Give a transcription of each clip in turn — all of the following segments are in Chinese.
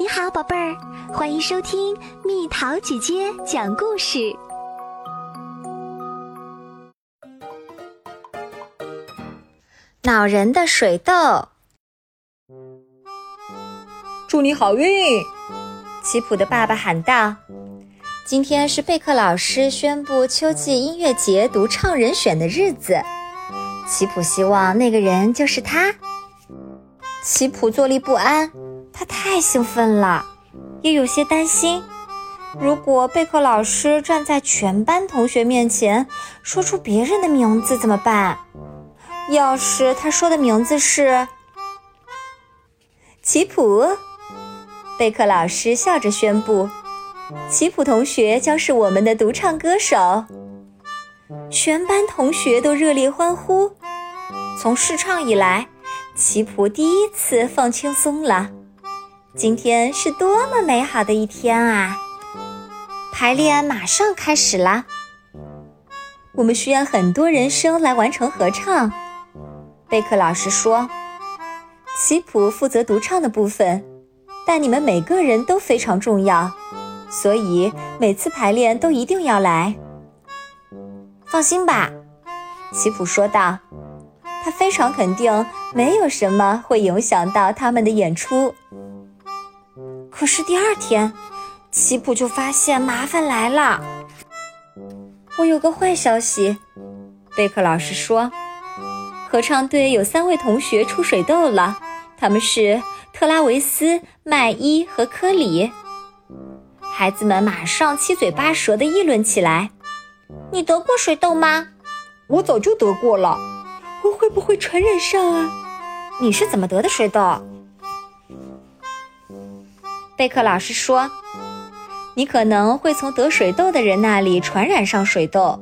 你好，宝贝儿，欢迎收听蜜桃姐姐讲故事。恼人的水痘，祝你好运！奇普的爸爸喊道：“今天是贝克老师宣布秋季音乐节独唱人选的日子，奇普希望那个人就是他。”奇普坐立不安。他太兴奋了，也有些担心。如果贝克老师站在全班同学面前说出别人的名字怎么办？要是他说的名字是奇普，贝克老师笑着宣布：“奇普同学将是我们的独唱歌手。”全班同学都热烈欢呼。从试唱以来，奇普第一次放轻松了。今天是多么美好的一天啊！排练马上开始啦。我们需要很多人声来完成合唱。贝克老师说：“奇普负责独唱的部分，但你们每个人都非常重要，所以每次排练都一定要来。”放心吧，奇普说道。他非常肯定，没有什么会影响到他们的演出。可是第二天，奇普就发现麻烦来了。我有个坏消息，贝克老师说，合唱队有三位同学出水痘了，他们是特拉维斯、麦伊和科里。孩子们马上七嘴八舌地议论起来：“你得过水痘吗？我早就得过了，我会不会传染上啊？你是怎么得的水痘？”贝克老师说：“你可能会从得水痘的人那里传染上水痘，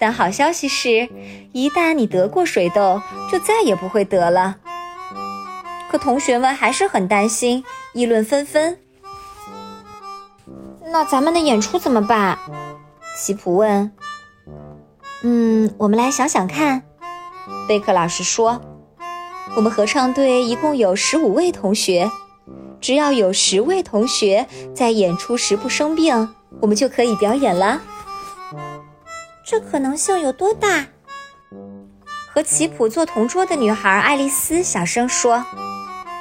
但好消息是，一旦你得过水痘，就再也不会得了。”可同学们还是很担心，议论纷纷。那咱们的演出怎么办？西普问。“嗯，我们来想想看。”贝克老师说：“我们合唱队一共有十五位同学。”只要有十位同学在演出时不生病，我们就可以表演了。这可能性有多大？和奇普做同桌的女孩爱丽丝小声说：“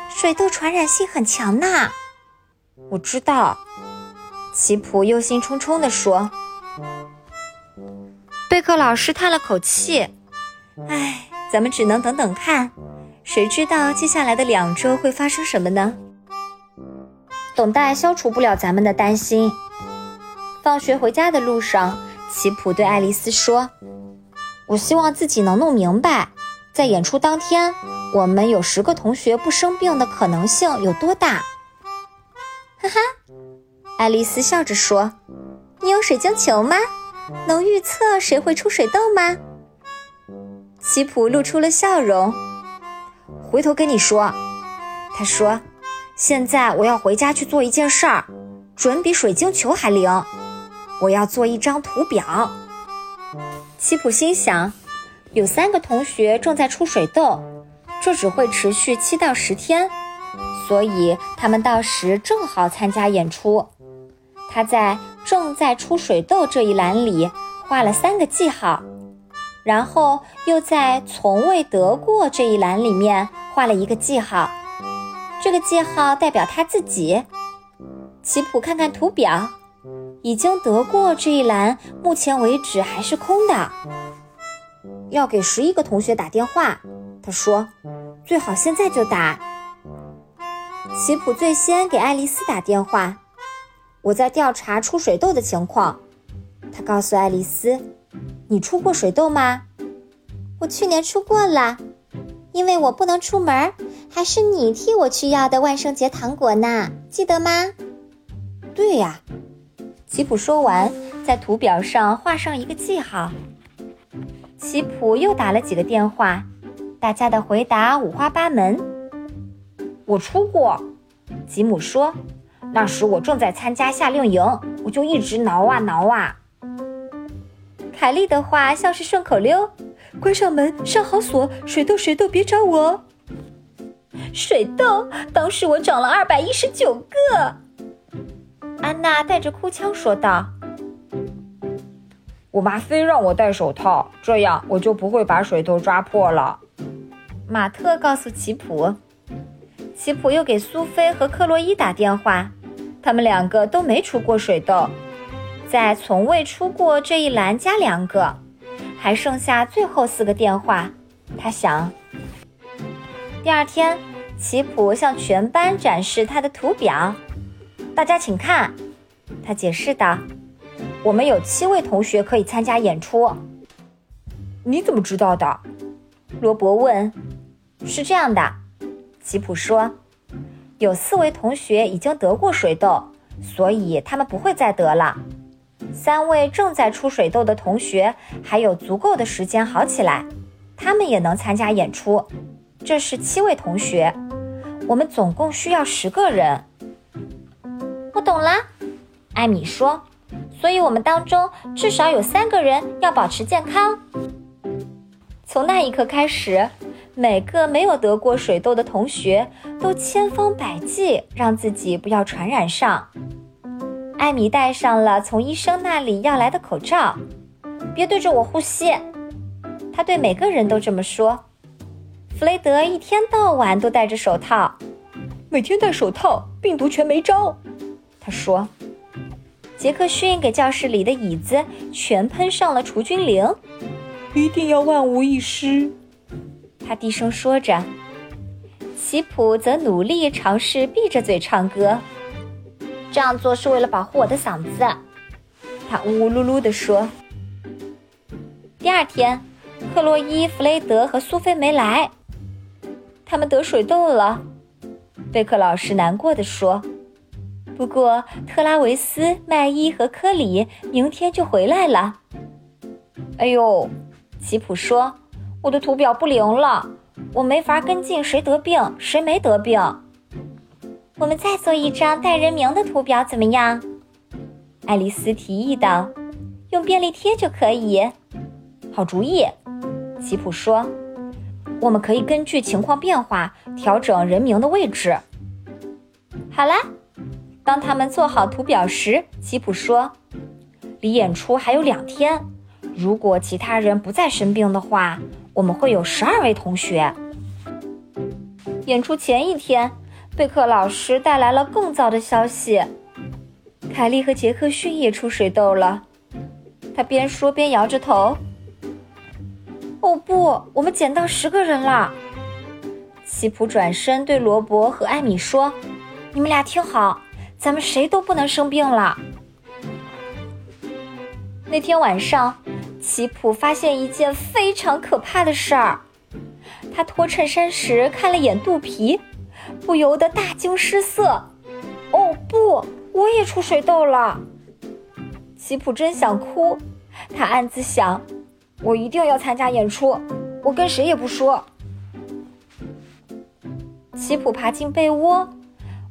水痘传染性很强呢。”我知道，奇普忧心忡忡地说。贝克老师叹了口气：“唉，咱们只能等等看，谁知道接下来的两周会发生什么呢？”等待消除不了咱们的担心。放学回家的路上，奇普对爱丽丝说：“我希望自己能弄明白，在演出当天，我们有十个同学不生病的可能性有多大。”哈哈，爱丽丝笑着说：“你有水晶球吗？能预测谁会出水痘吗？”奇普露出了笑容。回头跟你说，他说。现在我要回家去做一件事儿，准比水晶球还灵。我要做一张图表。奇普心想，有三个同学正在出水痘，这只会持续七到十天，所以他们到时正好参加演出。他在“正在出水痘”这一栏里画了三个记号，然后又在“从未得过”这一栏里面画了一个记号。这个记号代表他自己。奇普看看图表，已经得过这一栏，目前为止还是空的。要给十一个同学打电话，他说：“最好现在就打。”奇普最先给爱丽丝打电话。我在调查出水痘的情况。他告诉爱丽丝：“你出过水痘吗？”我去年出过了，因为我不能出门。还是你替我去要的万圣节糖果呢，记得吗？对呀，吉普说完，在图表上画上一个记号。吉普又打了几个电话，大家的回答五花八门。我出过，吉姆说，那时我正在参加夏令营，我就一直挠啊挠啊。凯莉的话像是顺口溜，关上门，上好锁，水痘水痘别找我。水痘，当时我长了二百一十九个。安娜带着哭腔说道：“我妈非让我戴手套，这样我就不会把水痘抓破了。”马特告诉奇普。奇普又给苏菲和克洛伊打电话，他们两个都没出过水痘，在从未出过这一栏加两个，还剩下最后四个电话。他想。第二天，奇普向全班展示他的图表，大家请看，他解释道：“我们有七位同学可以参加演出。”你怎么知道的？罗伯问。是这样的，吉普说，有四位同学已经得过水痘，所以他们不会再得了。三位正在出水痘的同学还有足够的时间好起来，他们也能参加演出。这是七位同学，我们总共需要十个人。我懂了，艾米说。所以我们当中至少有三个人要保持健康。从那一刻开始，每个没有得过水痘的同学都千方百计让自己不要传染上。艾米戴上了从医生那里要来的口罩，别对着我呼吸。他对每个人都这么说。弗雷德一天到晚都戴着手套，每天戴手套，病毒全没招。他说：“杰克逊给教室里的椅子全喷上了除菌灵，一定要万无一失。”他低声说着。奇普则努力尝试闭着嘴唱歌，这样做是为了保护我的嗓子。他呜呜噜噜地说。第二天，克洛伊、弗雷德和苏菲没来。他们得水痘了，贝克老师难过的说。不过特拉维斯、麦伊和科里明天就回来了。哎呦，吉普说，我的图表不灵了，我没法跟进谁得病谁没得病。我们再做一张带人名的图表怎么样？爱丽丝提议道。用便利贴就可以。好主意，吉普说。我们可以根据情况变化调整人名的位置。好啦，当他们做好图表时，吉普说：“离演出还有两天，如果其他人不再生病的话，我们会有十二位同学。”演出前一天，贝克老师带来了更糟的消息：凯莉和杰克逊也出水痘了。他边说边摇着头。哦不，我们捡到十个人了。西普转身对罗伯和艾米说：“你们俩听好，咱们谁都不能生病了。”那天晚上，奇普发现一件非常可怕的事儿。他脱衬衫时看了眼肚皮，不由得大惊失色。“哦不，我也出水痘了！”奇普真想哭，他暗自想。我一定要参加演出，我跟谁也不说。奇普爬进被窝，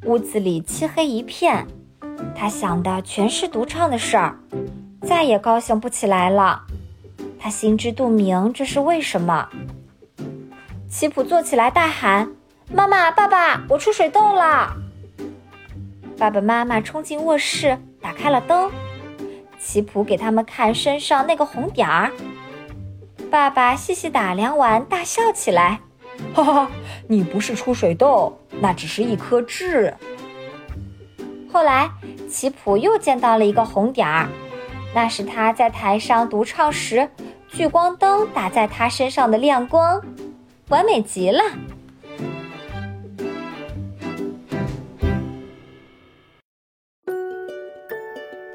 屋子里漆黑一片，他想的全是独唱的事儿，再也高兴不起来了。他心知肚明这是为什么。奇普坐起来大喊：“妈妈，爸爸，我出水痘了！”爸爸妈妈冲进卧室，打开了灯。奇普给他们看身上那个红点儿。爸爸细细打量完，大笑起来：“哈哈，你不是出水痘，那只是一颗痣。”后来，奇普又见到了一个红点儿，那是他在台上独唱时，聚光灯打在他身上的亮光，完美极了。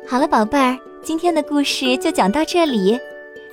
好了，宝贝儿，今天的故事就讲到这里。